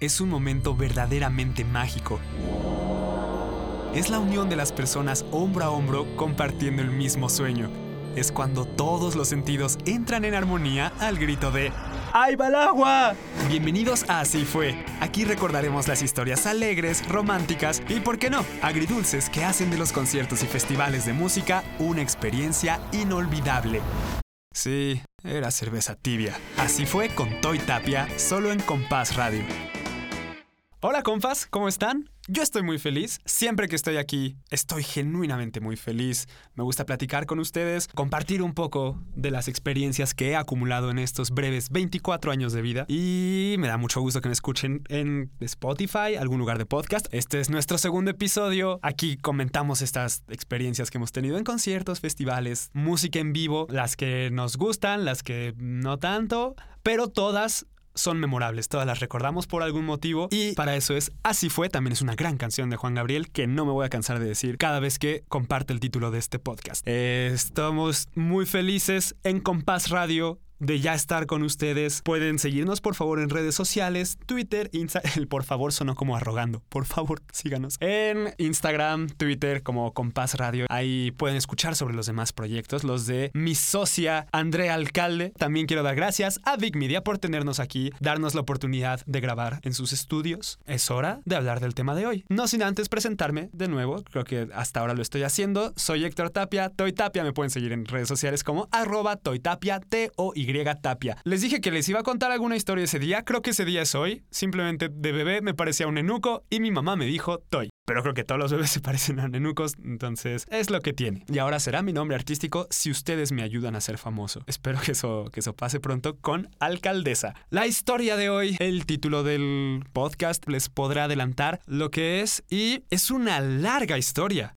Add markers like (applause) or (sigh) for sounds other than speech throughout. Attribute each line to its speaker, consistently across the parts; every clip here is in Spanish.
Speaker 1: es un momento verdaderamente mágico. Es la unión de las personas hombro a hombro compartiendo el mismo sueño. Es cuando todos los sentidos entran en armonía al grito de ¡Ahí va agua! Bienvenidos a Así fue. Aquí recordaremos las historias alegres, románticas y, por qué no, agridulces que hacen de los conciertos y festivales de música una experiencia inolvidable. Sí, era cerveza tibia. Así fue con Toy Tapia, solo en Compás Radio. Hola compas, ¿cómo están? Yo estoy muy feliz. Siempre que estoy aquí, estoy genuinamente muy feliz. Me gusta platicar con ustedes, compartir un poco de las experiencias que he acumulado en estos breves 24 años de vida. Y me da mucho gusto que me escuchen en Spotify, algún lugar de podcast. Este es nuestro segundo episodio. Aquí comentamos estas experiencias que hemos tenido en conciertos, festivales, música en vivo, las que nos gustan, las que no tanto, pero todas son memorables, todas las recordamos por algún motivo y para eso es Así fue, también es una gran canción de Juan Gabriel que no me voy a cansar de decir cada vez que comparte el título de este podcast. estamos muy felices en Compás Radio de ya estar con ustedes. Pueden seguirnos por favor en redes sociales, Twitter, Instagram. (laughs) El por favor sonó como arrogando. Por favor, (laughs) síganos. En Instagram, Twitter como Compás Radio. Ahí pueden escuchar sobre los demás proyectos, los de mi socia Andrea Alcalde. También quiero dar gracias a Big Media por tenernos aquí, darnos la oportunidad de grabar en sus estudios. Es hora de hablar del tema de hoy. No sin antes presentarme de nuevo, creo que hasta ahora lo estoy haciendo. Soy Héctor Tapia, Toy Tapia. Me pueden seguir en redes sociales como arroba Toy Tapia, T-O-Y Tapia. Les dije que les iba a contar alguna historia ese día, creo que ese día es hoy. Simplemente de bebé me parecía un enuco y mi mamá me dijo Toy. Pero creo que todos los bebés (laughs) se parecen a nenucos, entonces es lo que tiene. Y ahora será mi nombre artístico si ustedes me ayudan a ser famoso. Espero que eso, que eso pase pronto con Alcaldesa. La historia de hoy, el título del podcast les podrá adelantar lo que es y es una larga historia.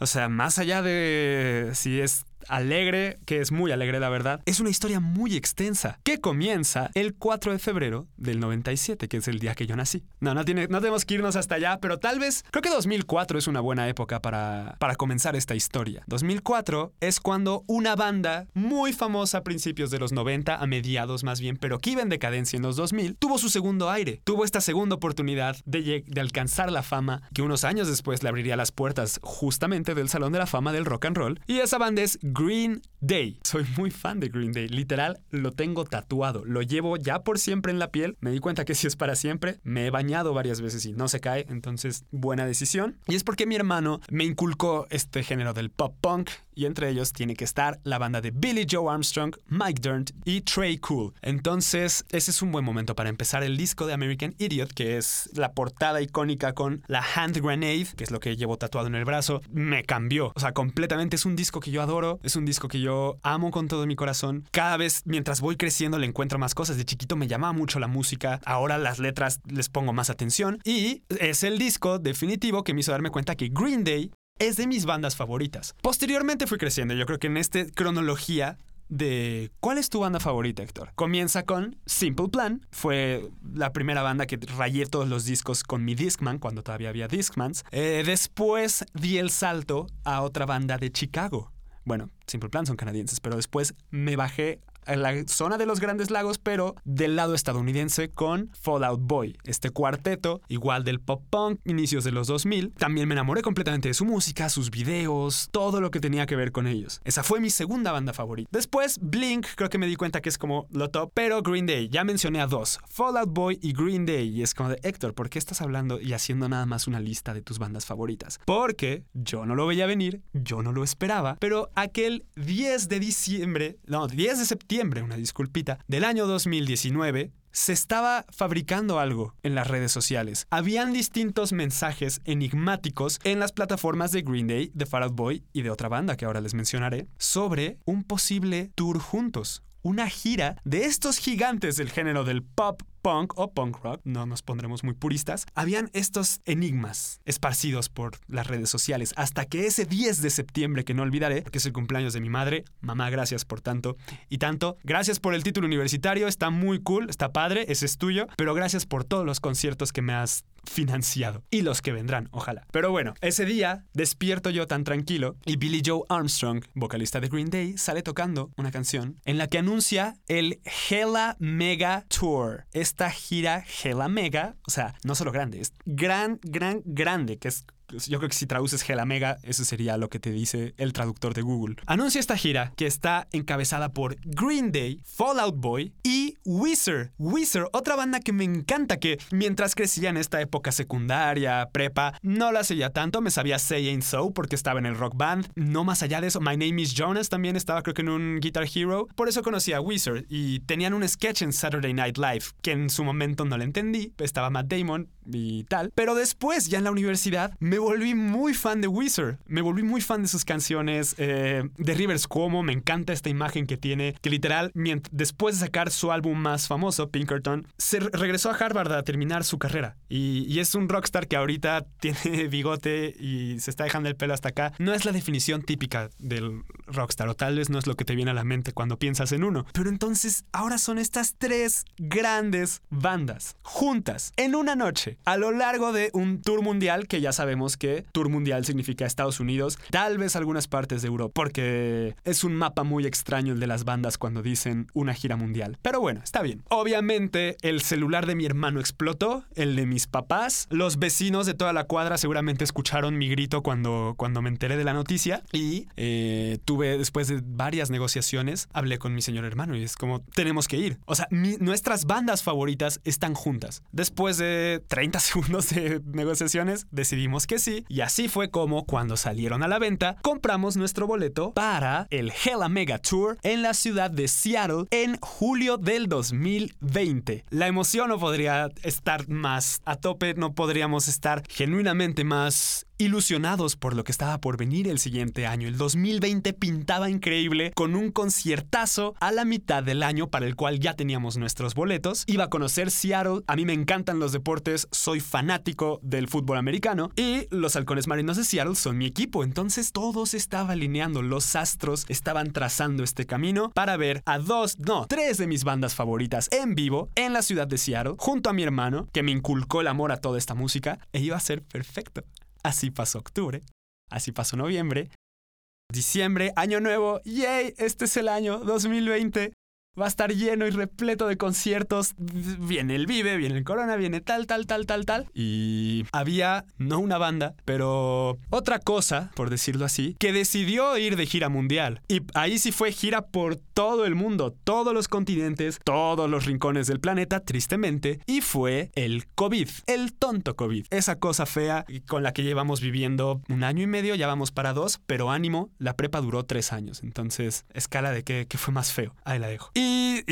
Speaker 1: O sea, más allá de si es alegre, que es muy alegre la verdad, es una historia muy extensa que comienza el 4 de febrero del 97, que es el día que yo nací. No, no, tiene, no tenemos que irnos hasta allá, pero tal vez creo que 2004 es una buena época para, para comenzar esta historia. 2004 es cuando una banda muy famosa a principios de los 90, a mediados más bien, pero que iba en decadencia en los 2000, tuvo su segundo aire, tuvo esta segunda oportunidad de, de alcanzar la fama que unos años después le abriría las puertas justamente del Salón de la Fama del Rock and Roll. Y esa banda es Green Day. (laughs) Soy muy fan de Green Day. Literal, lo tengo tatuado. Lo llevo ya por siempre en la piel. Me di cuenta que si es para siempre. Me he bañado varias veces y no se cae. Entonces, buena decisión. Y es porque mi hermano me inculcó este género del pop punk. Y entre ellos tiene que estar la banda de Billy Joe Armstrong, Mike Dirnt y Trey Cool. Entonces, ese es un buen momento para empezar el disco de American Idiot, que es la portada icónica con la hand grenade, que es lo que llevo tatuado en el brazo. Me cambió. O sea, completamente es un disco que yo adoro es un disco que yo amo con todo mi corazón. Cada vez mientras voy creciendo le encuentro más cosas. De chiquito me llamaba mucho la música. Ahora las letras les pongo más atención. Y es el disco definitivo que me hizo darme cuenta que Green Day es de mis bandas favoritas. Posteriormente fui creciendo. Yo creo que en esta cronología de cuál es tu banda favorita, Héctor. Comienza con Simple Plan. Fue la primera banda que rayé todos los discos con mi Discman cuando todavía había Discmans. Eh, después di el salto a otra banda de Chicago bueno, Simple Plan son canadienses, pero después me bajé en la zona de los Grandes Lagos, pero del lado estadounidense con Fallout Boy, este cuarteto, igual del pop punk, inicios de los 2000. También me enamoré completamente de su música, sus videos, todo lo que tenía que ver con ellos. Esa fue mi segunda banda favorita. Después, Blink, creo que me di cuenta que es como lo top, pero Green Day, ya mencioné a dos, Fallout Boy y Green Day, y es como de Héctor, ¿por qué estás hablando y haciendo nada más una lista de tus bandas favoritas? Porque yo no lo veía venir, yo no lo esperaba, pero aquel 10 de diciembre, no, 10 de septiembre, una disculpita, del año 2019, se estaba fabricando algo en las redes sociales. Habían distintos mensajes enigmáticos en las plataformas de Green Day, de Fall Out Boy y de otra banda que ahora les mencionaré sobre un posible tour juntos. Una gira de estos gigantes del género del pop punk o punk rock, no nos pondremos muy puristas, habían estos enigmas esparcidos por las redes sociales hasta que ese 10 de septiembre que no olvidaré, porque es el cumpleaños de mi madre, mamá, gracias por tanto y tanto, gracias por el título universitario, está muy cool, está padre, ese es tuyo, pero gracias por todos los conciertos que me has financiado y los que vendrán, ojalá. Pero bueno, ese día despierto yo tan tranquilo y Billy Joe Armstrong, vocalista de Green Day, sale tocando una canción en la que anuncia el Hella Mega Tour esta gira Hella Mega, o sea, no solo grande, es gran, gran, grande, que es yo creo que si traduces Hella Mega, eso sería lo que te dice el traductor de Google. Anuncia esta gira que está encabezada por Green Day, Fallout Boy y Weezer. Weezer, otra banda que me encanta, que mientras crecía en esta época secundaria, prepa, no la seguía tanto, me sabía Say Ain't So porque estaba en el rock band. No más allá de eso, My Name is Jonas también estaba creo que en un Guitar Hero. Por eso conocí a Weezer y tenían un sketch en Saturday Night Live que en su momento no le entendí. Estaba Matt Damon y tal. Pero después, ya en la universidad, me volví muy fan de Weezer. Me volví muy fan de sus canciones, eh, de Rivers Cuomo. Me encanta esta imagen que tiene, que literal, después de sacar su álbum más famoso, Pinkerton, se regresó a Harvard a terminar su carrera. Y, y es un rockstar que ahorita (laughs) tiene bigote y se está dejando el pelo hasta acá. No es la definición típica del rockstar, o tal vez no es lo que te viene a la mente cuando piensas en uno. Pero entonces, ahora son estas tres grandes bandas juntas en una noche a lo largo de un tour mundial que ya sabemos que tour mundial significa Estados Unidos, tal vez algunas partes de Europa, porque es un mapa muy extraño el de las bandas cuando dicen una gira mundial. Pero bueno, está bien. Obviamente el celular de mi hermano explotó, el de mis papás, los vecinos de toda la cuadra seguramente escucharon mi grito cuando, cuando me enteré de la noticia y eh, tuve después de varias negociaciones, hablé con mi señor hermano y es como, tenemos que ir. O sea, nuestras bandas favoritas están juntas. Después de 30 (laughs) segundos de negociaciones, decidimos que sí. Y así fue como, cuando salieron a la venta, compramos nuestro boleto para el Hella Mega Tour en la ciudad de Seattle en julio del 2020. La emoción no podría estar más a tope, no podríamos estar genuinamente más ilusionados por lo que estaba por venir el siguiente año. El 2020 pintaba increíble con un conciertazo a la mitad del año para el cual ya teníamos nuestros boletos. Iba a conocer Seattle, a mí me encantan los deportes, soy fanático del fútbol americano y los halcones marinos de Seattle son mi equipo, entonces todo se estaba alineando, los astros estaban trazando este camino para ver a dos, no, tres de mis bandas favoritas en vivo en la ciudad de Seattle, junto a mi hermano, que me inculcó el amor a toda esta música, e iba a ser perfecto. Así pasó octubre, así pasó noviembre, diciembre, año nuevo, ¡yay! Este es el año 2020. Va a estar lleno y repleto de conciertos. Viene el Vive, viene el Corona, viene tal, tal, tal, tal, tal. Y había, no una banda, pero otra cosa, por decirlo así, que decidió ir de gira mundial. Y ahí sí fue gira por todo el mundo, todos los continentes, todos los rincones del planeta, tristemente. Y fue el COVID, el tonto COVID. Esa cosa fea con la que llevamos viviendo un año y medio, ya vamos para dos, pero ánimo, la prepa duró tres años. Entonces, escala de qué, fue más feo. Ahí la dejo.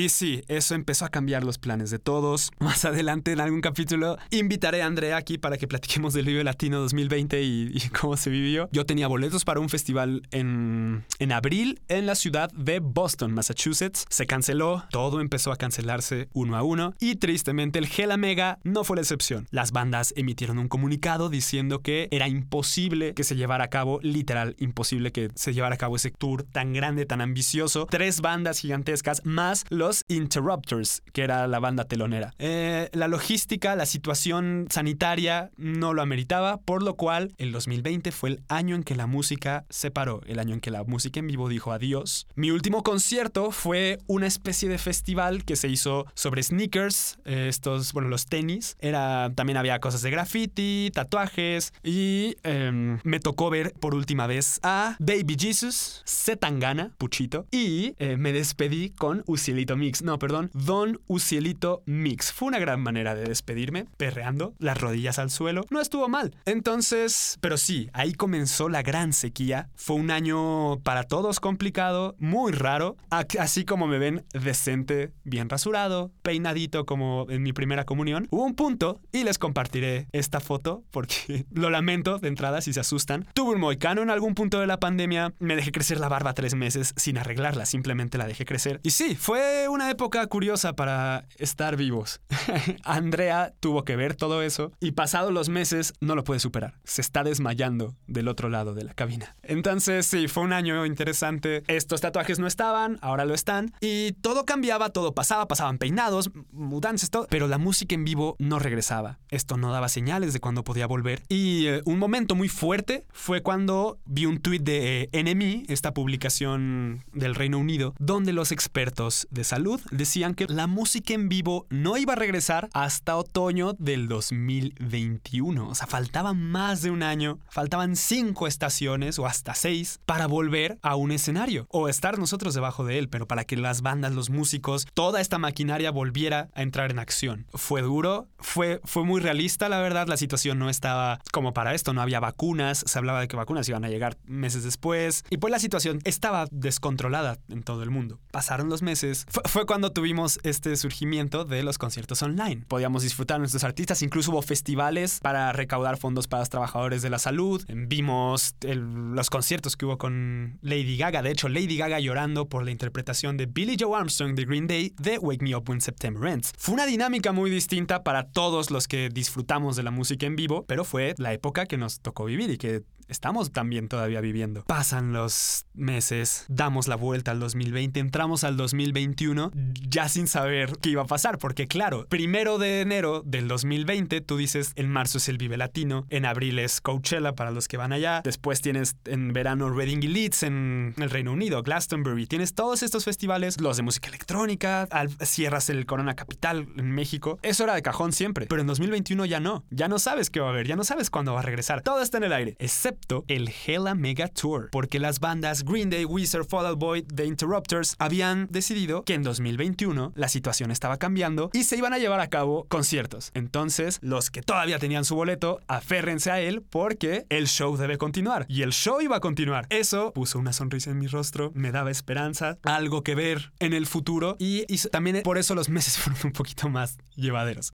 Speaker 1: Sí, eso empezó a cambiar los planes de todos. (laughs) Más adelante en algún capítulo invitaré a Andrea aquí para que platiquemos del Vive Latino 2020 y, (laughs) cómo se vivió. Yo tenía boletos para un festival en, en abril en la ciudad de Boston, Massachusetts. Se canceló, todo empezó a cancelarse uno a uno y tristemente el Hela Mega no fue la excepción. Las bandas emitieron un comunicado diciendo que era imposible que se llevara a cabo, literal imposible que se llevara a cabo ese tour tan grande, tan ambicioso. Tres bandas gigantescas, más los Interrupters, que era la banda telonera. Eh, la logística, la situación sanitaria no lo ameritaba, por lo cual el 2020 fue el año en que la música se paró, el año en que la música en vivo dijo adiós. Mi último concierto fue una especie de festival que se hizo sobre sneakers, eh, estos, bueno, los tenis. Era, también había cosas de graffiti, tatuajes y em, me tocó ver por última vez a Baby Jesus, Zetangana, Puchito, y eh, me despedí con Ucielito Mix. No, perdón, Don Ucielito Mix. Fue una gran manera de despedirme, perreando, las rodillas al suelo. No estuvo mal. Entonces, pero sí, ahí comenzó la gran sequía. Fue un año para todos complicado, muy raro. Así como me ven decente, bien rasurado, peinadito como en mi primera comunión. Hubo un punto, y les compartiré esta foto porque (laughs) lo lamento de entrada si se asustan. Tuve un moicano en algún punto de la pandemia. Me dejé crecer la barba tres meses sin arreglarla, simplemente la dejé crecer. Y sí, fue una época curiosa para estar vivos. (laughs) Andrea tuvo que ver todo eso y pasados los meses no lo puede superar. Se está desmayando del otro lado de la cabina. Entonces sí, fue un año interesante. Estos tatuajes no estaban, ahora lo están. Y todo cambiaba, todo pasaba, pasaban peinados, mudanzas, todo. Pero la música en vivo no regresaba. Esto no daba señales de cuándo podía volver. Y eh, un momento muy fuerte fue cuando vi un tuit de eh, esta publicación del Reino Unido, donde los expertos de salud decían que la música en vivo no iba a regresar hasta otoño del 2021. O sea, faltaba más de un año, faltaban cinco estaciones o hasta seis para volver a un escenario o estar nosotros debajo de él, pero para que las bandas, los músicos, toda esta maquinaria volviera a entrar en acción. Fue duro, fue, fue muy realista, la verdad, la situación no estaba como para esto, no había vacunas, se hablaba de que vacunas iban a llegar meses después y pues la situación estaba descontrolada en todo el mundo. Pasaron los meses, fue, cuando tuvimos este surgimiento de los conciertos online. Podíamos disfrutar a nuestros artistas, incluso hubo festivales para recaudar fondos para los trabajadores de la salud. Vimos los conciertos que hubo con Lady Gaga, de hecho Lady Gaga llorando por la interpretación de Billy Joe Armstrong de Green Day de Wake Me Up When September Ends. Fue una dinámica muy distinta para todos los que disfrutamos de la música en vivo, pero fue la época que nos tocó vivir y que estamos también todavía viviendo. Pasan los meses, damos la vuelta al 2020, entramos al 2021 ya sin saber qué iba a pasar, porque claro, primero de enero del 2020 tú dices en marzo es el Vive Latino, en abril es Coachella para los que van allá, después tienes en verano Reading y Leeds en el Reino Unido, Glastonbury, tienes todos estos festivales, los de música electrónica, cierras el Corona Capital en México, eso era de cajón siempre, pero en 2021 ya no, ya no sabes qué va a haber, ya no sabes cuándo va a regresar, todo está en el aire, excepto el Hella Mega Tour, porque las bandas Green Day, Weezer, Fall Out Boy, The Interrupters habían decidido que en 2021 la situación estaba cambiando y se iban a llevar a cabo conciertos. Entonces, los que todavía tenían su boleto, aférrense a él porque el show debe continuar. Y el show iba a continuar. Eso puso una sonrisa en mi rostro, me daba esperanza, algo que ver en el futuro y también por eso los meses (laughs) fueron un poquito más llevaderos.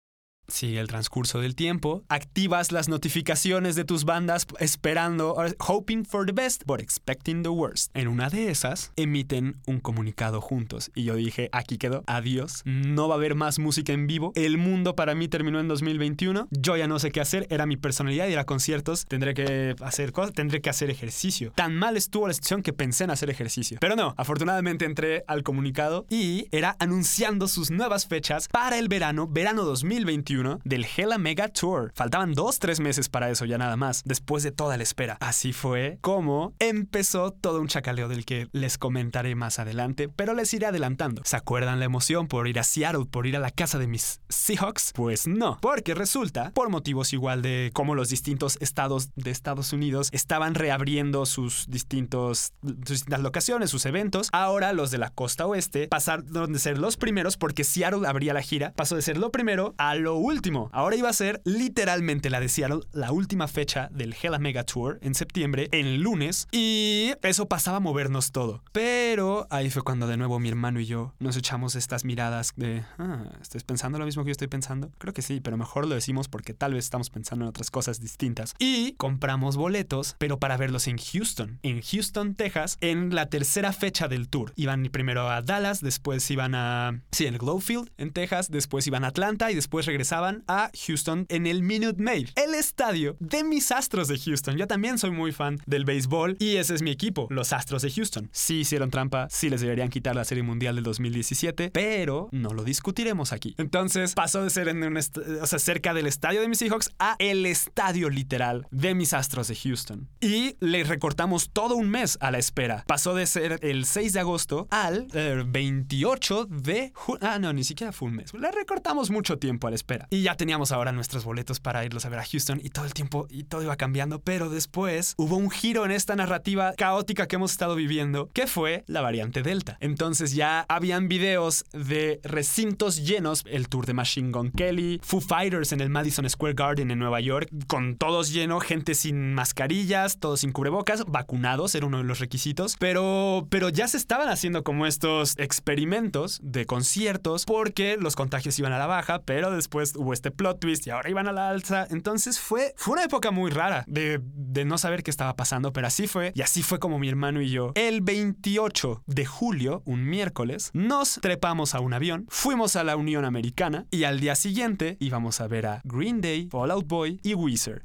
Speaker 1: Sigue el transcurso del tiempo, activas las notificaciones de tus bandas esperando, hoping for the best, but expecting the worst. En una de esas, emiten un comunicado juntos y yo dije, aquí quedó, adiós, no va a haber más música en vivo, el mundo para mí terminó en 2021, yo ya no sé qué hacer, era mi personalidad ir a conciertos, tendré que hacer cosas, tendré que hacer ejercicio. Tan mal estuvo la situación que pensé en hacer ejercicio. Pero no, afortunadamente entré al comunicado y era anunciando sus nuevas fechas para el verano, verano 2021 del Hella Mega Tour. Faltaban dos, tres meses para eso ya nada más, después de toda la espera. Así fue como empezó todo un chacaleo del que les comentaré más adelante, pero les iré adelantando. ¿Se acuerdan la emoción por ir a Seattle, por ir a la casa de mis Seahawks? Pues no, porque resulta, por motivos igual de cómo los distintos estados de Estados Unidos estaban reabriendo sus distintos sus distintas locaciones, sus eventos, ahora los de la costa oeste pasaron de ser los primeros porque Seattle abría la gira, pasó de ser lo primero a lo último. Ahora iba a ser literalmente la de Seattle, la última fecha del Hella Mega Tour en septiembre, en lunes, y eso pasaba a movernos todo. Pero ahí fue cuando de nuevo mi hermano y yo nos echamos estas miradas de, ah, ¿estás pensando lo mismo que yo estoy pensando? Creo que sí, pero mejor lo decimos porque tal vez estamos pensando en otras cosas distintas. Y compramos boletos, pero para verlos en Houston, en Houston, Texas, en la tercera fecha del tour. Iban primero a Dallas, después iban a, sí, el Glowfield, en Texas, después iban a Atlanta y después regresaban a Houston en el Minute Maid, el estadio de mis Astros de Houston. Yo también soy muy fan del béisbol y ese es mi equipo, los Astros de Houston. Sí hicieron trampa, sí les deberían quitar la Serie Mundial del 2017, pero no lo discutiremos aquí. Entonces pasó de ser en un o sea, cerca del estadio de mis Seahawks a el estadio literal de mis Astros de Houston. Y le recortamos todo un mes a la espera. Pasó de ser el 6 de agosto al 28 eh, de junio. Ah, no, ni siquiera fue un mes. Le recortamos mucho tiempo a la espera. Y ya teníamos ahora nuestros boletos para irlos a ver a Houston y todo el tiempo y todo iba cambiando, pero después hubo un giro en esta narrativa caótica que hemos estado viviendo, que fue la variante Delta. Entonces ya habían videos de recintos llenos, el tour de Machine Gun Kelly, Foo Fighters en el Madison Square Garden en Nueva York, con todos llenos, gente sin mascarillas, todos sin cubrebocas, vacunados, era uno de los requisitos, pero, pero ya se estaban haciendo como estos experimentos de conciertos porque los contagios iban a la baja, pero después hubo este plot twist y ahora iban a la alza. Entonces fue, fue una época muy rara de, de no saber qué estaba pasando, pero así fue. Y así fue como mi hermano y yo, el 28 de julio, un miércoles, nos trepamos a un avión, fuimos a la Unión Americana y al día siguiente íbamos a ver a Green Day, Fall Out Boy y Weezer.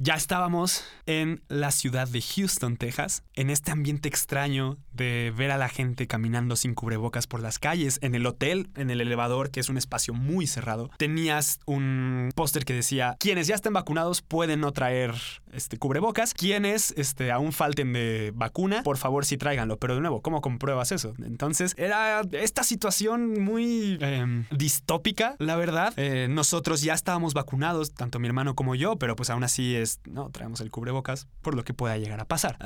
Speaker 1: Ya estábamos en la ciudad de Houston, Texas, en este ambiente extraño de ver a la gente caminando sin cubrebocas por las calles, en el hotel, en el elevador, que es un espacio muy cerrado. Tenías un póster que decía, quienes ya estén vacunados pueden no traer este, cubrebocas, quienes este, aún falten de vacuna, por favor sí tráiganlo, pero de nuevo, ¿cómo compruebas eso? Entonces era esta situación muy em, distópica, la verdad. Eh, nosotros ya estábamos vacunados, tanto mi hermano como yo, pero pues aún así es no, traemos el cubrebocas por lo que pueda llegar a pasar.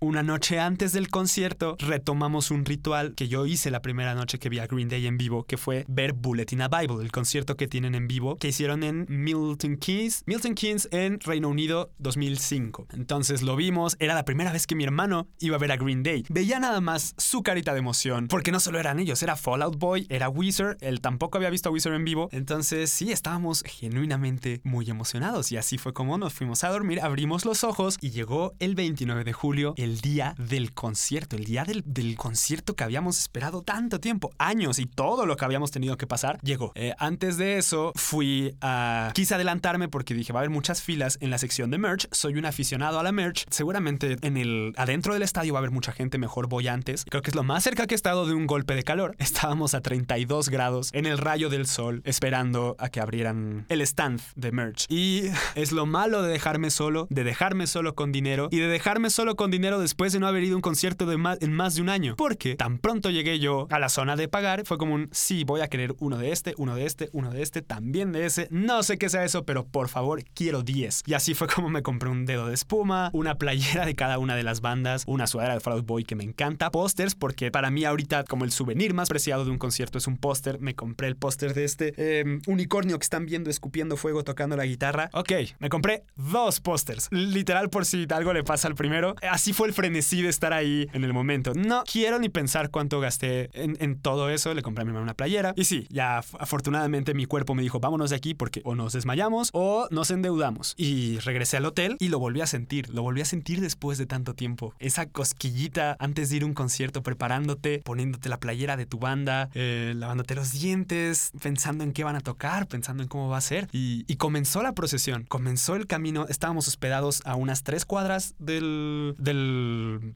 Speaker 1: una noche antes del concierto retomamos un ritual que yo hice la primera noche que vi a Green Day en vivo, que fue ver Bulletin a Bible, el concierto que tienen en vivo, que hicieron en Milton Keynes, Milton Keynes en Reino Unido 2005. Entonces lo vimos, era la primera vez que mi hermano iba a ver a Green Day. Veía nada más su carita de emoción, porque no solo eran ellos, era Fallout Boy, era Weezer, él tampoco había visto a Weezer en vivo, entonces sí, estábamos genuinamente muy emocionados y así fue como nos fuimos a dormir, abrimos los ojos y llegó el 29 de julio, el día del concierto, el día del, concierto que habíamos esperado tanto tiempo, años y todo lo que habíamos tenido que pasar, llegó. Eh, antes de eso fui a... Quise adelantarme porque dije, va a haber muchas filas en la sección de merch, soy un aficionado a la merch, seguramente en el... Adentro del estadio va a haber mucha gente, mejor voy antes. Creo que es lo más cerca que he estado de un golpe de calor. (laughs) Estábamos a 32 grados en el rayo del sol esperando a que abrieran el stand de merch. Y es lo malo de dejarme solo, de dejarme solo con dinero y de dejarme solo con dinero después de no haber ido a un concierto de más, en más de un año. Porque tan pronto llegué yo a la zona de pagar, fue como un sí, voy a querer uno de este, uno de este, uno de este, también de ese. No sé qué sea eso, pero por favor, quiero 10. Y así fue como me compré un dedo de espuma, una playera de cada una de las bandas, una sudadera de Fall Boy que me encanta, pósters, porque para mí ahorita como el souvenir más preciado de un concierto es un póster. Me compré el póster de este em, unicornio que están viendo escupiendo fuego tocando la guitarra. Ok, me compré dos pósters. Literal, por si algo le pasa al primero. Así fue el frenesí de estar ahí en el momento. No quiero ni pensar cuánto gasté en, todo eso. Le compré a mi mamá una playera. Y sí, ya afortunadamente mi cuerpo me dijo, vámonos de aquí porque o nos desmayamos o nos endeudamos. Y regresé al hotel y lo volví a sentir. Lo volví a sentir después de tanto tiempo. Esa cosquillita antes de ir a un concierto, preparándote, poniéndote la playera de tu banda, eh, lavándote los dientes, pensando en qué van a tocar, pensando en cómo va a ser. y comenzó la procesión, comenzó el camino estábamos hospedados a unas tres cuadras del,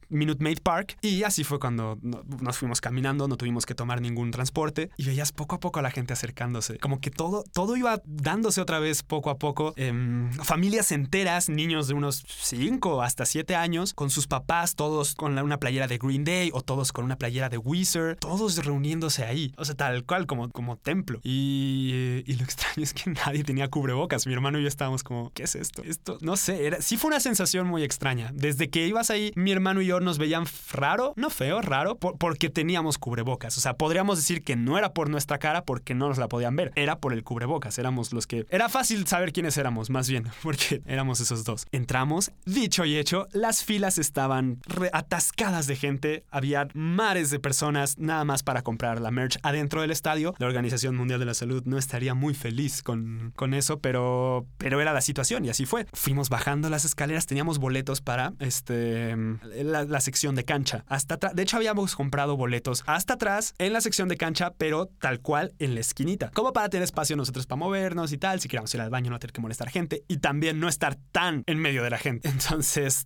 Speaker 1: Minute Maid Park y así fue cuando nos fuimos caminando, no tuvimos que tomar ningún transporte y veías poco a poco a la gente acercándose. Como que todo, todo iba dándose otra vez poco a poco. Em, familias enteras, niños de unos 5 hasta 7 años, con sus papás, todos con una playera de Green Day o todos con una playera de Weezer, todos reuniéndose ahí. O sea, tal cual como, como templo. Y, y lo (laughs) extraño es que nadie tenía cubrebocas. Mi hermano y yo estábamos como, ¿qué esto? Esto, no sé, era, sí fue una sensación muy extraña. Desde que ibas ahí, mi hermano y yo nos veían raro, no feo, raro, porque teníamos cubrebocas. O sea, podríamos decir que no era por nuestra cara porque no nos la podían ver, era por el cubrebocas. Éramos los que... Era fácil saber quiénes éramos, más bien, (laughs) porque éramos esos dos. Entramos, dicho y hecho, las filas estaban atascadas de gente, había mares de personas nada más para comprar la merch adentro del estadio. La Organización Mundial de la Salud no estaría muy feliz con, con eso, pero, pero era la situación y así fue. Fuimos bajando las escaleras, teníamos boletos para este, la, sección de cancha. Hasta de hecho, habíamos comprado boletos hasta atrás en la sección de cancha, pero tal cual en la esquinita. Como para tener espacio nosotros para movernos y tal, si queríamos ir al baño, no tener que molestar gente y también no estar tan en medio de la gente. Entonces,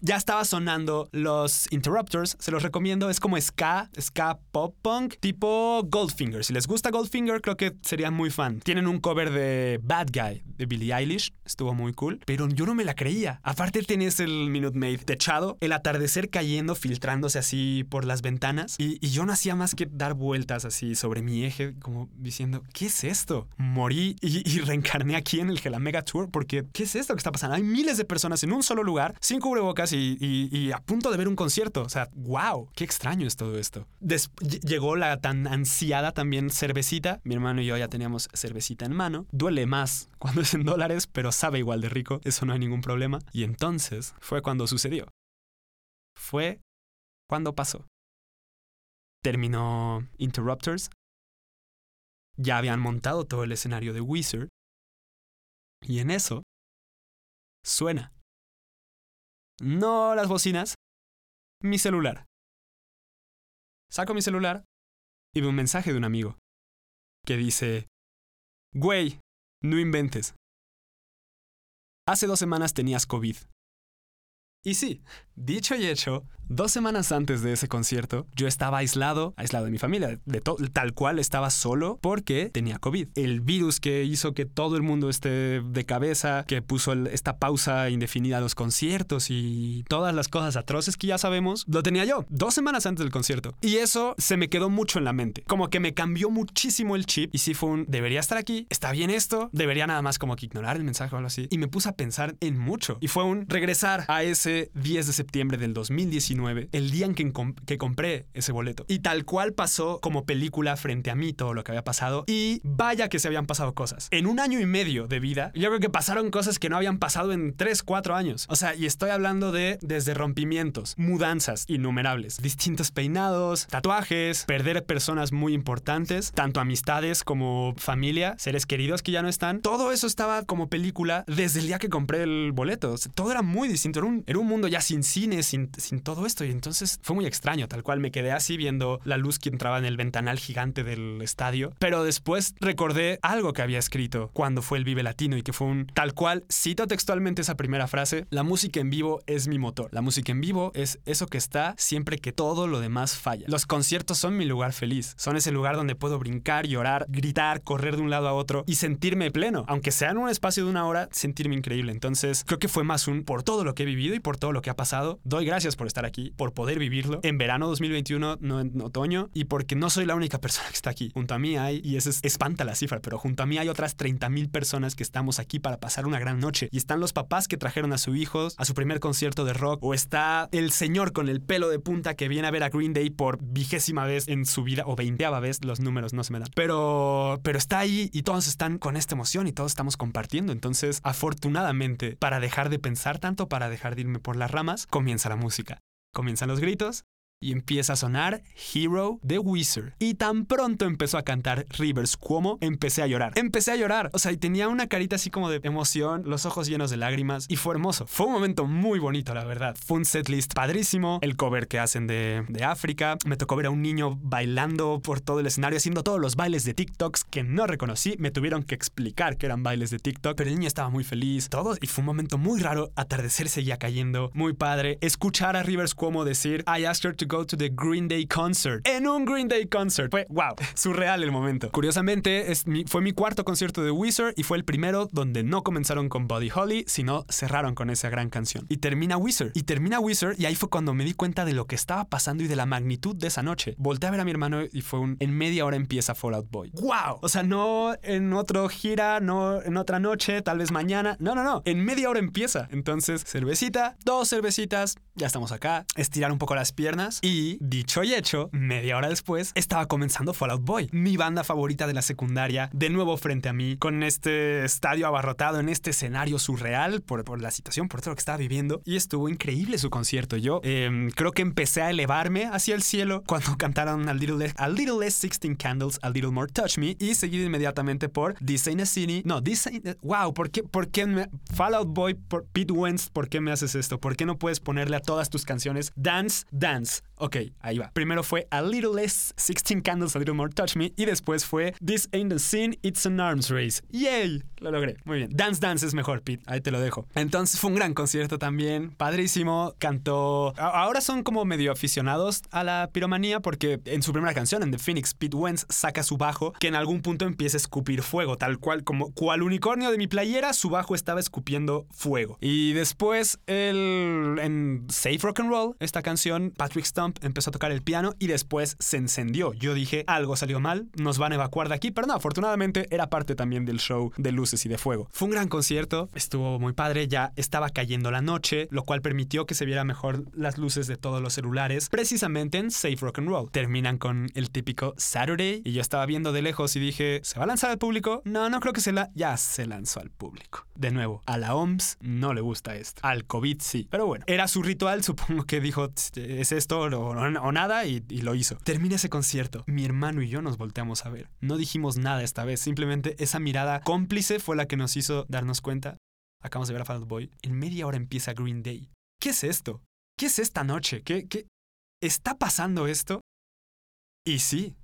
Speaker 1: ya estaba sonando los Interrupters, se los recomiendo. Es como ska, ska pop punk, tipo Goldfinger. Si les gusta Goldfinger, creo que serían muy fan. Tienen un cover de Bad Guy de Billie Eilish estuvo muy cool, pero yo no me la creía. Aparte tenés el Minute Maid techado, el atardecer cayendo, filtrándose así por las ventanas, y, yo no hacía más que dar vueltas así sobre mi eje, como diciendo, ¿qué es esto? Morí y, reencarné aquí en el Gela Mega Tour, porque ¿qué es esto que está pasando? Hay miles de personas en un solo lugar, sin cubrebocas y, y a punto de ver un concierto. O sea, wow, qué extraño es todo esto. llegó la tan ansiada también cervecita. Mi hermano y yo ya teníamos cervecita en mano. Duele más cuando es en dólares, pero sabe igual de rico, eso no hay ningún problema. Y entonces fue cuando sucedió. Fue cuando pasó. Terminó Interrupters. Ya habían montado todo el escenario de Wizard. Y en eso suena. No las bocinas, mi celular. Saco mi celular y veo un mensaje de un amigo que dice, Güey, no inventes. Hace dos semanas tenías COVID. Y sí, dicho y hecho, dos semanas antes de ese concierto, yo estaba aislado, aislado de mi familia, de tal cual estaba solo porque tenía COVID. El virus que hizo que todo el mundo esté de cabeza, que puso esta pausa indefinida a los conciertos y todas las cosas atroces que ya sabemos, lo tenía yo, dos semanas antes del concierto. Y eso se me quedó mucho en la mente. Como que me cambió muchísimo el chip y sí fue un, debería estar aquí, está bien esto, debería nada más como que ignorar el mensaje o algo así. Y me puse a pensar en mucho. Y fue un regresar a ese 10 de septiembre del 2019, el día en que, que compré ese boleto. Y tal cual pasó como película frente a mí todo lo que había pasado. Y vaya que se habían pasado cosas. En un año y medio de vida, yo creo que pasaron cosas que no habían pasado en 3, 4 años. O sea, y estoy hablando de desde rompimientos, mudanzas innumerables, distintos peinados, tatuajes, perder personas muy importantes, tanto amistades como familia, seres queridos que ya no están. Todo eso estaba como película desde el día que compré el boleto. todo era muy distinto. Era un, era un mundo ya sin sin, sin todo esto. Y entonces fue muy extraño, tal cual me quedé así viendo la luz que entraba en el ventanal gigante del estadio. Pero después recordé algo que había escrito cuando fue el Vive Latino y que fue un tal cual, cito textualmente esa primera frase, la música en vivo es mi motor. La música en vivo es eso que está siempre que todo lo demás falla. Los conciertos son mi lugar feliz, son ese lugar donde puedo brincar, llorar, gritar, correr de un lado a otro y sentirme pleno. Aunque sea en un espacio de una hora, sentirme increíble. Entonces creo que fue más un por todo lo que he vivido y por todo lo que ha pasado. Doy gracias por estar aquí, por poder vivirlo en verano 2021, no en otoño, y porque no soy la única persona que está aquí. Junto a mí hay, y eso es, espanta la cifra, pero junto a mí hay otras 30 mil personas que estamos aquí para pasar una gran noche. Y están los papás que trajeron a sus hijos a su primer concierto de rock, o está el señor con el pelo de punta que viene a ver a Green Day por vigésima vez en su vida, o veinteava vez, los números no se me dan. Pero, pero está ahí y todos están con esta emoción y todos estamos compartiendo. Entonces, afortunadamente, para dejar de pensar tanto, para dejar de irme por las ramas, comienza la música. Comienzan los gritos, y empieza a sonar Hero de Wizard. Y tan pronto empezó a cantar Rivers Cuomo, empecé a llorar. Empecé a llorar. O sea, y tenía una carita así como de emoción, los ojos llenos de lágrimas. Y fue hermoso. Fue un momento muy bonito, la verdad. Fue un setlist padrísimo. El cover que hacen de, de África. Me tocó ver a un niño bailando por todo el escenario, haciendo todos los bailes de TikToks que no reconocí. Me tuvieron que explicar que eran bailes de TikTok. Pero el niño estaba muy feliz. Todo. Y fue un momento muy raro. Atardecer seguía cayendo. Muy padre. Escuchar a Rivers Cuomo decir, I asked her to go to the Green Day concert. En un Green Day concert. Fue, wow, (laughs) surreal el momento. Curiosamente, fue mi cuarto concierto de Wizard y fue el primero donde no comenzaron con Buddy Holly, sino cerraron con esa gran canción. Y termina Wizard. Y termina Wizard y ahí fue cuando me di cuenta de lo que estaba pasando y de la magnitud de esa noche. Volté a ver a mi hermano y fue un, en media hora empieza Fallout Boy. ¡Wow! O sea, no en otro gira, no en otra noche, tal vez mañana. No, no, no. En media hora empieza. Entonces, cervecita, dos cervecitas, ya estamos acá. Estirar un poco las piernas y dicho y hecho, media hora después, estaba comenzando Fallout Boy, mi banda favorita de la secundaria, de nuevo frente a mí, con este estadio abarrotado en este escenario surreal por, la situación, por todo lo que estaba viviendo. Y estuvo increíble su concierto. Yo em, creo que empecé a elevarme hacia el cielo cuando (laughs) cantaron a Little, Less, a little Less 16 Candles, A Little More Touch Me, y seguido inmediatamente por This Ain't a City. No, This Ain't. Wow, ¿por qué, por qué me, Fallout Boy, por Pete Wentz, ¿por qué me haces esto? ¿Por qué no puedes ponerle a todas tus canciones Dance, Dance? Ok, ahí va. Primero fue A Little Less, 16 Candles, A Little More Touch Me. Y después fue This Ain't the Scene, It's an Arms Race. ¡Yay! Lo logré. Muy bien. Dance Dance es mejor, Pete. Ahí te lo dejo. Entonces fue un gran concierto también. Padrísimo. Cantó. Ahora son como medio aficionados a la piromanía porque en su primera canción, en The Phoenix, Pete Wentz saca su bajo que en algún punto empieza a escupir fuego. Tal cual, como cual unicornio de mi playera, su bajo estaba escupiendo fuego. Y después, el, en Safe Rock and Roll, esta canción, Patrick Empezó a tocar el piano y después se encendió. Yo dije, algo salió mal, nos van a evacuar de aquí, pero no, afortunadamente era parte también del show de luces y de fuego. Fue un gran concierto, estuvo muy padre, ya estaba cayendo la noche, lo cual permitió que se viera mejor las luces de todos los celulares, precisamente en Safe Rock and Roll. Terminan con el típico Saturday y yo estaba viendo de lejos y dije, ¿se va a lanzar al público? No, no creo que se la... Ya se lanzó al público. De nuevo, a la OMS no le gusta esto. Al COVID sí. Pero bueno, era su ritual, (laughs) supongo que dijo, es esto o, nada y, lo hizo. Termina ese concierto. Mi hermano y yo nos volteamos a ver. No dijimos nada esta vez, simplemente esa mirada cómplice fue la que nos hizo darnos cuenta. Acabamos de ver a Fall Boy. En media hora empieza Green Day. ¿Qué es esto? ¿Qué es esta noche? ¿Qué, qué? ¿Está pasando esto? Y sí,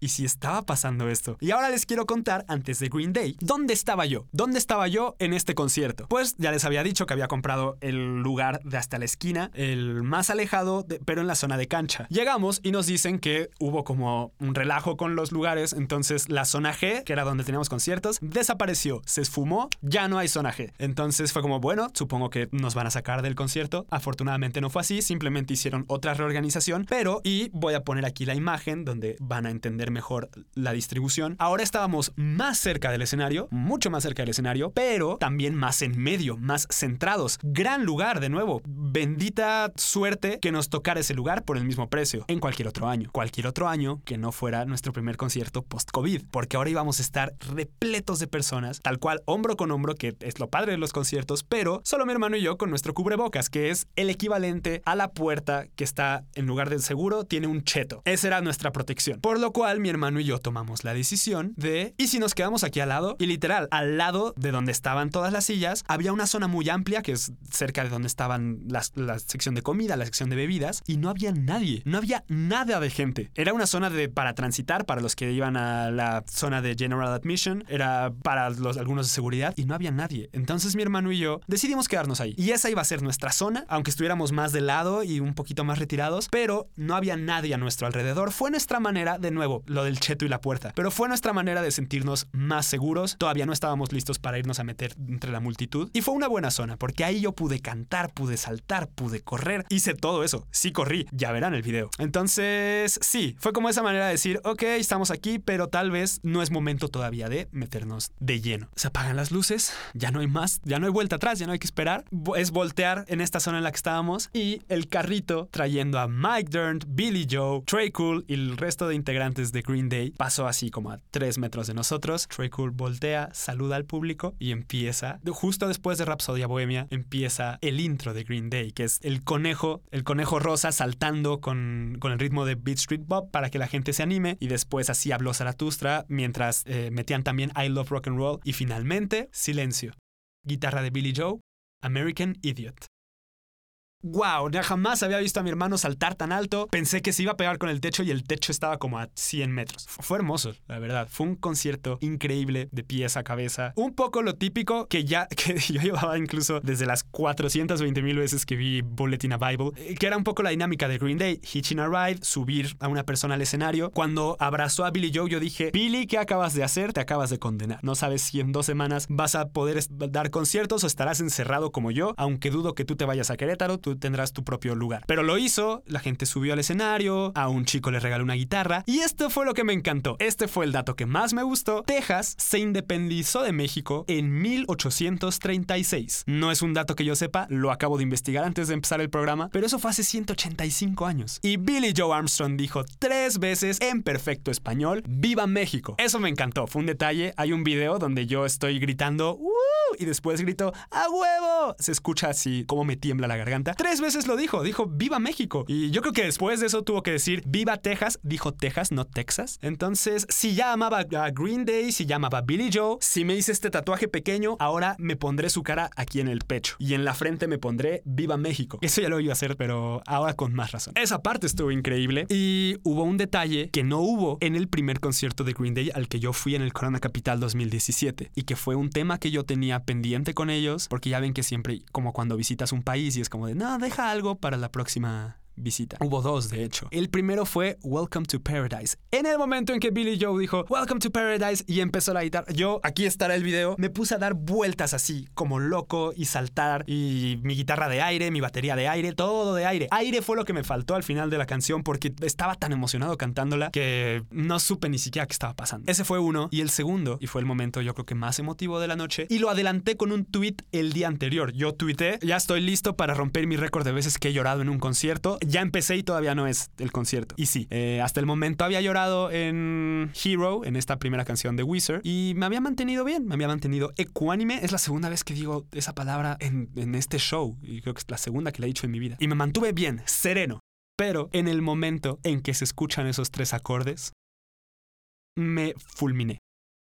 Speaker 1: y si estaba pasando esto. Y ahora les quiero contar, antes de Green Day, ¿dónde estaba yo? ¿Dónde estaba yo en este concierto? Pues ya les había dicho que había comprado el lugar de hasta la esquina, el más alejado, pero en la zona de cancha. Llegamos y nos dicen que hubo como un relajo con los lugares, entonces la zona G, que era donde teníamos conciertos, desapareció, se esfumó, ya no hay zona G. Entonces fue como, bueno, supongo que nos van a sacar del concierto. Afortunadamente no fue así, simplemente hicieron otra reorganización, pero, y voy a poner aquí la imagen donde van a entender mejor la distribución. Ahora estábamos más cerca del escenario, mucho más cerca del escenario, pero también más en medio, más centrados. Gran lugar, de nuevo. Bendita suerte que nos tocara ese lugar por el mismo precio en cualquier otro año. Cualquier otro año que no fuera nuestro primer concierto post-COVID, porque ahora íbamos a estar repletos de personas, tal cual hombro con hombro, que es lo padre de los conciertos, pero solo mi hermano y yo con nuestro cubrebocas, que es el equivalente a la puerta que está en lugar del seguro, tiene un cheto. Esa era nuestra protección. Por lo cual, mi hermano y yo tomamos la decisión de, ¿y si nos quedamos aquí al lado? Y literal, al lado de donde estaban todas las sillas, había una zona muy amplia, que es cerca de donde estaban las, la sección de comida, la sección de bebidas, y no había nadie, no había nada de gente. Era una zona de, para transitar, para los que iban a la zona de General Admission, era para los, algunos de seguridad, y no había nadie. Entonces mi hermano y yo decidimos quedarnos ahí. Y esa iba a ser nuestra zona, aunque estuviéramos más de lado y un poquito más retirados, pero no había nadie a nuestro alrededor. Fue nuestra manera, de nuevo, lo del cheto y la puerta. Pero fue nuestra manera de sentirnos más seguros. Todavía no estábamos listos para irnos a meter entre la multitud. Y fue una buena zona, porque ahí yo pude cantar, pude saltar, pude correr. Hice todo eso. Sí corrí. Ya verán el video. Entonces, sí, fue como esa manera de decir, ok, estamos aquí, pero tal vez no es momento todavía de meternos de lleno. Se apagan las luces, ya no hay más, ya no hay vuelta atrás, ya no hay que esperar. Es voltear en esta zona en la que estábamos y el carrito trayendo a Mike Dern, Billy Joe, Trey Cool y el resto de integrantes de Green Day pasó así como a tres metros de nosotros. Trey Cool voltea, saluda al público y empieza, justo después de Rapsodia Bohemia, empieza el intro de Green Day, que es el conejo, el conejo rosa saltando con, con el ritmo de Beat Street Bob para que la gente se anime y después así habló Zaratustra mientras eh, metían también I Love Rock and Roll y finalmente silencio. Guitarra de Billy Joe, American Idiot wow, ya jamás había visto a mi hermano saltar tan alto. Pensé que se iba a pegar con el techo y el techo estaba como a 100 metros. Fue hermoso, la verdad. Fue un concierto increíble de pies a cabeza. Un poco lo típico que ya (laughs) que yo llevaba incluso desde las 420 mil veces que vi Bulletin a Bible, eh, que era un poco la dinámica de Green Day. Hitching a ride, subir a una persona al escenario. Cuando abrazó a Billy Joe, yo dije, Billy, ¿qué acabas de hacer? Te acabas de condenar. No sabes si en dos semanas vas a poder dar conciertos o estarás encerrado como yo, aunque dudo que tú te vayas a Querétaro, tendrás tu propio lugar. Pero lo hizo, la gente subió al escenario, a un chico le regaló una guitarra y esto fue lo que me encantó. Este fue el dato que más me gustó. Texas se independizó de México en 1836. No es un dato que yo sepa, lo acabo de investigar antes de empezar el programa, pero eso fue hace 185 años. Y Billy Joe Armstrong dijo tres veces en perfecto español, ¡Viva México! Eso me encantó, fue un detalle. Hay un video donde yo estoy gritando, y después grito ¡A huevo! Se escucha así como me tiembla la garganta. Tres veces lo dijo, dijo ¡Viva México! Y yo creo que después de eso tuvo que decir ¡Viva Texas! Dijo Texas, no Texas. Entonces, si ya amaba a Green Day, si ya amaba a Billy Joe, si me hice este tatuaje pequeño, ahora me pondré su cara aquí en el pecho. Y en la frente me pondré ¡Viva México! Eso ya lo iba a hacer, pero ahora con más razón. Esa parte estuvo increíble. Y hubo un detalle que no hubo en el primer concierto de Green Day al que yo fui en el Corona Capital 2017. Y que fue un tema que yo tenía pendiente con ellos, porque ya ven que siempre, como cuando visitas un país y es como de, no, deja algo para la próxima visita. Hubo dos, de hecho. El primero fue Welcome to Paradise. En el momento en que Billy Joe dijo Welcome to Paradise y empezó la guitarra, yo, aquí estará el video, me puse a dar vueltas así, como loco y saltar. Y mi guitarra de aire, mi batería de aire, todo de aire. Aire fue lo que me faltó al final de la canción porque estaba tan emocionado cantándola que no supe ni siquiera qué estaba pasando. Ese fue uno. Y el segundo, y fue el momento yo creo que más emotivo de la noche, y lo adelanté con un tweet el día anterior. Yo tuité, ya estoy listo para romper mi récord de veces que he llorado en un concierto ya empecé y todavía no es el concierto. Y sí, eh, hasta el momento había llorado en Hero, en esta primera canción de Wizard, y me había mantenido bien, me había mantenido ecuánime. Es la segunda vez que digo esa palabra en, en este show, y creo que es la segunda que la he dicho en mi vida. Y me mantuve bien, sereno. Pero en el momento en que se escuchan esos tres acordes, me fulminé.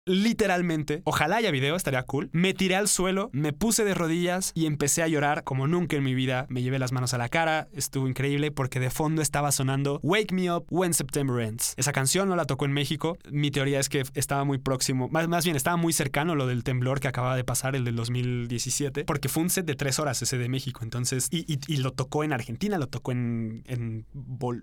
Speaker 1: Literalmente, ojalá haya video, estaría cool. Me tiré al suelo, me puse de rodillas y empecé a llorar como nunca en mi vida. Me llevé las manos a la cara, estuvo increíble porque de fondo estaba sonando Wake Me Up When September Ends. Esa canción no la tocó en México. Mi teoría es que estaba muy próximo, más, más bien estaba muy cercano lo del temblor que acaba de pasar, el del 2017, porque fue un set de tres horas ese de México. Entonces, y, lo tocó en Argentina, lo tocó en, en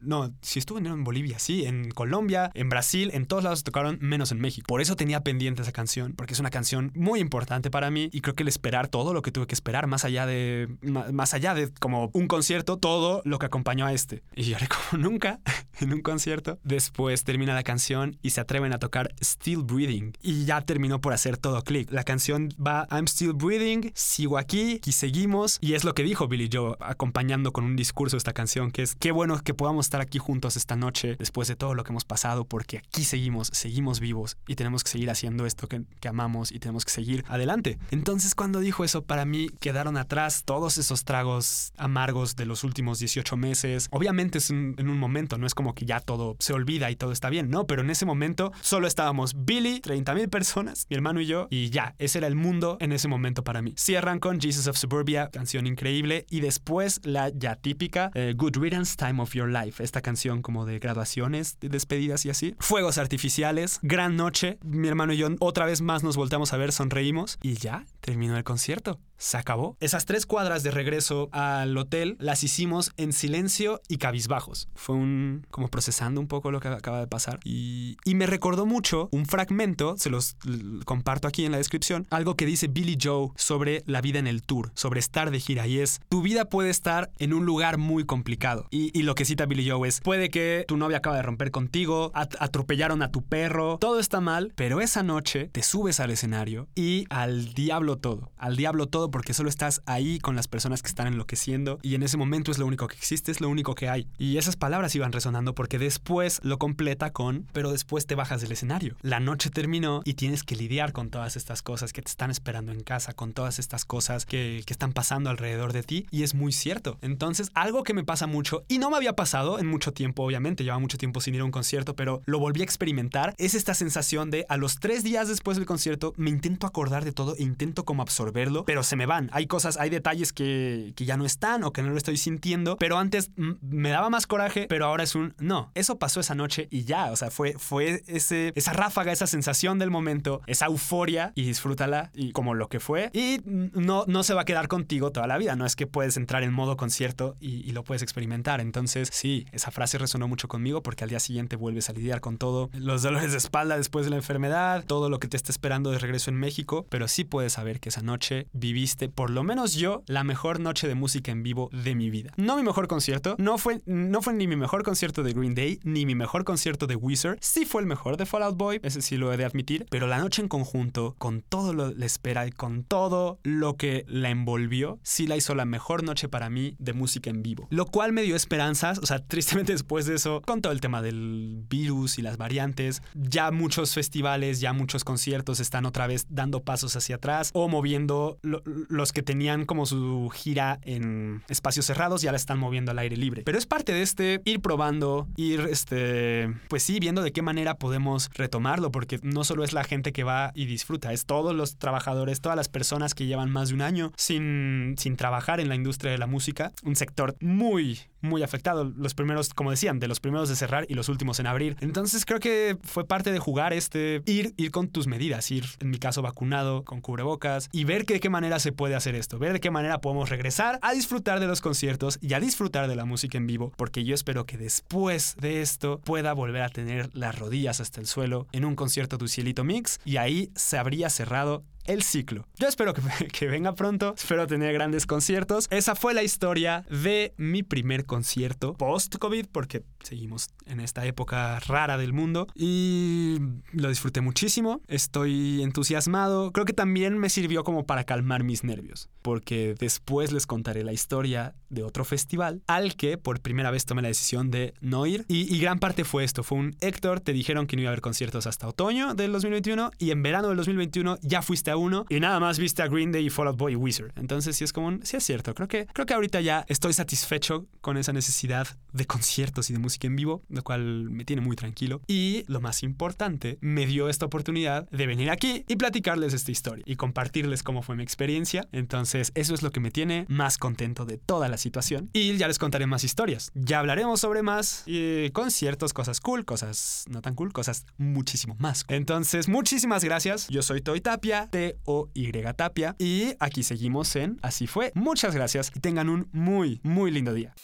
Speaker 1: no, si estuvo en Bolivia, sí, en Colombia, en Brasil, en todos lados tocaron, menos en México. Por eso tenía pendiente esa canción, porque es una canción muy importante para mí y creo que el esperar todo lo que tuve que esperar, más allá de, más allá de como un concierto, todo lo que acompañó a este. Y lloré (laughs) como nunca en un concierto. Después termina la canción y se atreven a tocar Still Breathing y ya terminó por hacer todo clic. La canción va I'm Still Breathing, sigo aquí y seguimos y es lo que dijo Billy Joe acompañando con un discurso esta canción que es qué bueno que podamos estar aquí juntos esta noche después de todo lo que hemos pasado porque aquí seguimos, seguimos vivos y tenemos que seguir haciendo esto que, amamos y tenemos que seguir adelante. Entonces cuando dijo eso, para mí quedaron atrás todos esos tragos amargos de los últimos 18 meses. Obviamente es en un momento, no es como que ya todo se olvida y todo está bien, no, pero en ese momento solo estábamos Billy, 30 mil personas, mi hermano y yo, y ya, ese era el mundo en ese momento para mí. Cierran con Jesus of Suburbia, canción increíble, y después la ya típica eh, Good Riddance Time of Your Life, esta canción como de graduaciones, de despedidas y así. Fuegos artificiales, gran noche, mi hermano y yo otra vez más nos volteamos a ver, sonreímos y ya terminó el concierto se acabó. Esas tres cuadras de regreso al hotel las hicimos en silencio y cabizbajos. Fue un como procesando un poco lo que acaba de pasar y, me recordó mucho un fragmento, se los comparto aquí en la descripción, algo que dice Billy Joe sobre la vida en el tour, sobre estar de gira y es, tu vida puede estar en un lugar muy complicado. Y, y lo que cita Billy Joe es, puede que tu novia acaba de romper contigo, atropellaron a tu perro, todo está mal, pero esa noche te subes al escenario y al diablo todo, al diablo todo porque solo estás ahí con las personas que están enloqueciendo y en ese momento es lo único que existe, es lo único que hay. Y esas palabras iban resonando porque después lo completa con, pero después te bajas del escenario. La noche terminó y tienes que lidiar con todas estas cosas que te están esperando en casa, con todas estas cosas que, que están pasando alrededor de ti y es muy cierto. Entonces, algo que me pasa mucho y no me había pasado en mucho tiempo, obviamente, llevaba mucho tiempo sin ir a un concierto, pero lo volví a experimentar, es esta sensación de a los tres días después del concierto me intento acordar de todo e intento como absorberlo, pero se me van. Hay cosas, hay detalles que, ya no están o que no lo estoy sintiendo, pero antes me daba más coraje, pero ahora es un no. Eso pasó esa noche y ya, o sea, fue, fue ese, esa ráfaga, esa sensación del momento, esa euforia y disfrútala y como lo que fue. Y no, no se va a quedar contigo toda la vida, no es que puedes entrar en modo concierto y, y lo puedes experimentar. Entonces, sí, esa frase resonó mucho conmigo porque al día siguiente vuelves a lidiar con todo, los dolores de espalda después de la enfermedad, todo lo que te está esperando de regreso en México, pero sí puedes saber que esa noche viviste por lo menos yo, la mejor noche de música en vivo de mi vida. No mi mejor concierto, no fue, no fue ni mi mejor concierto de Green Day, ni mi mejor concierto de Wizard. Sí fue el mejor de Fallout Boy, ese sí lo he de admitir, pero la noche en conjunto, con todo lo la espera y con todo lo que la envolvió, sí la hizo la mejor noche para mí de música en vivo. Lo cual me dio esperanzas, o sea, tristemente después de eso, con todo el tema del virus y las variantes, ya muchos festivales, ya muchos conciertos están otra vez dando pasos hacia atrás o moviendo los que tenían como su gira en espacios cerrados ya la están moviendo al aire libre. Pero es parte de este ir probando, ir, este, pues sí, viendo de qué manera podemos retomarlo, porque no solo es la gente que va y disfruta, es todos los trabajadores, todas las personas que llevan más de un año sin, sin trabajar en la industria de la música, un sector muy, muy afectado. Los primeros, como decían, de los primeros de cerrar y los últimos en abrir. Entonces creo que fue parte de jugar este, ir, ir con tus medidas, ir, en mi caso, vacunado, con cubrebocas y ver que de qué manera se puede hacer esto, ver de qué manera podemos regresar a disfrutar de los conciertos y a disfrutar de la música en vivo, porque yo espero que después de esto pueda volver a tener las rodillas hasta el suelo en un concierto de Cielito Mix y ahí se habría cerrado el ciclo. Yo espero que, (laughs) que, venga pronto, espero tener grandes conciertos. Esa fue la historia de mi primer concierto post-COVID, porque seguimos en esta época rara del mundo y lo disfruté muchísimo, estoy entusiasmado, creo que también me sirvió como para calmar mis nervios, porque después les contaré la historia de otro festival al que por primera vez tomé la decisión de no ir. Y, y gran parte fue esto, fue un Héctor, te dijeron que no iba a haber conciertos hasta otoño del 2021 y en verano del 2021 ya fuiste a uno y nada más viste a Green Day y Fall Out Boy y Wizard. Entonces sí es como un, sí es cierto, creo que, creo que ahorita ya estoy satisfecho con esa necesidad de conciertos y de música en vivo, lo cual me tiene muy tranquilo. Y lo más importante, me dio esta oportunidad de venir aquí y platicarles esta historia y compartirles cómo fue mi experiencia. Entonces eso es lo que me tiene más contento de toda la situación. Y ya les contaré más historias. Ya hablaremos sobre más conciertos, cosas cool, cosas no tan cool, cosas muchísimo más. Entonces, muchísimas gracias. Yo soy Toy Tapia, T-O-Y Tapia. Y aquí seguimos en Así fue. Muchas gracias y tengan un muy, muy lindo día.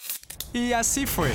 Speaker 1: Y así fue.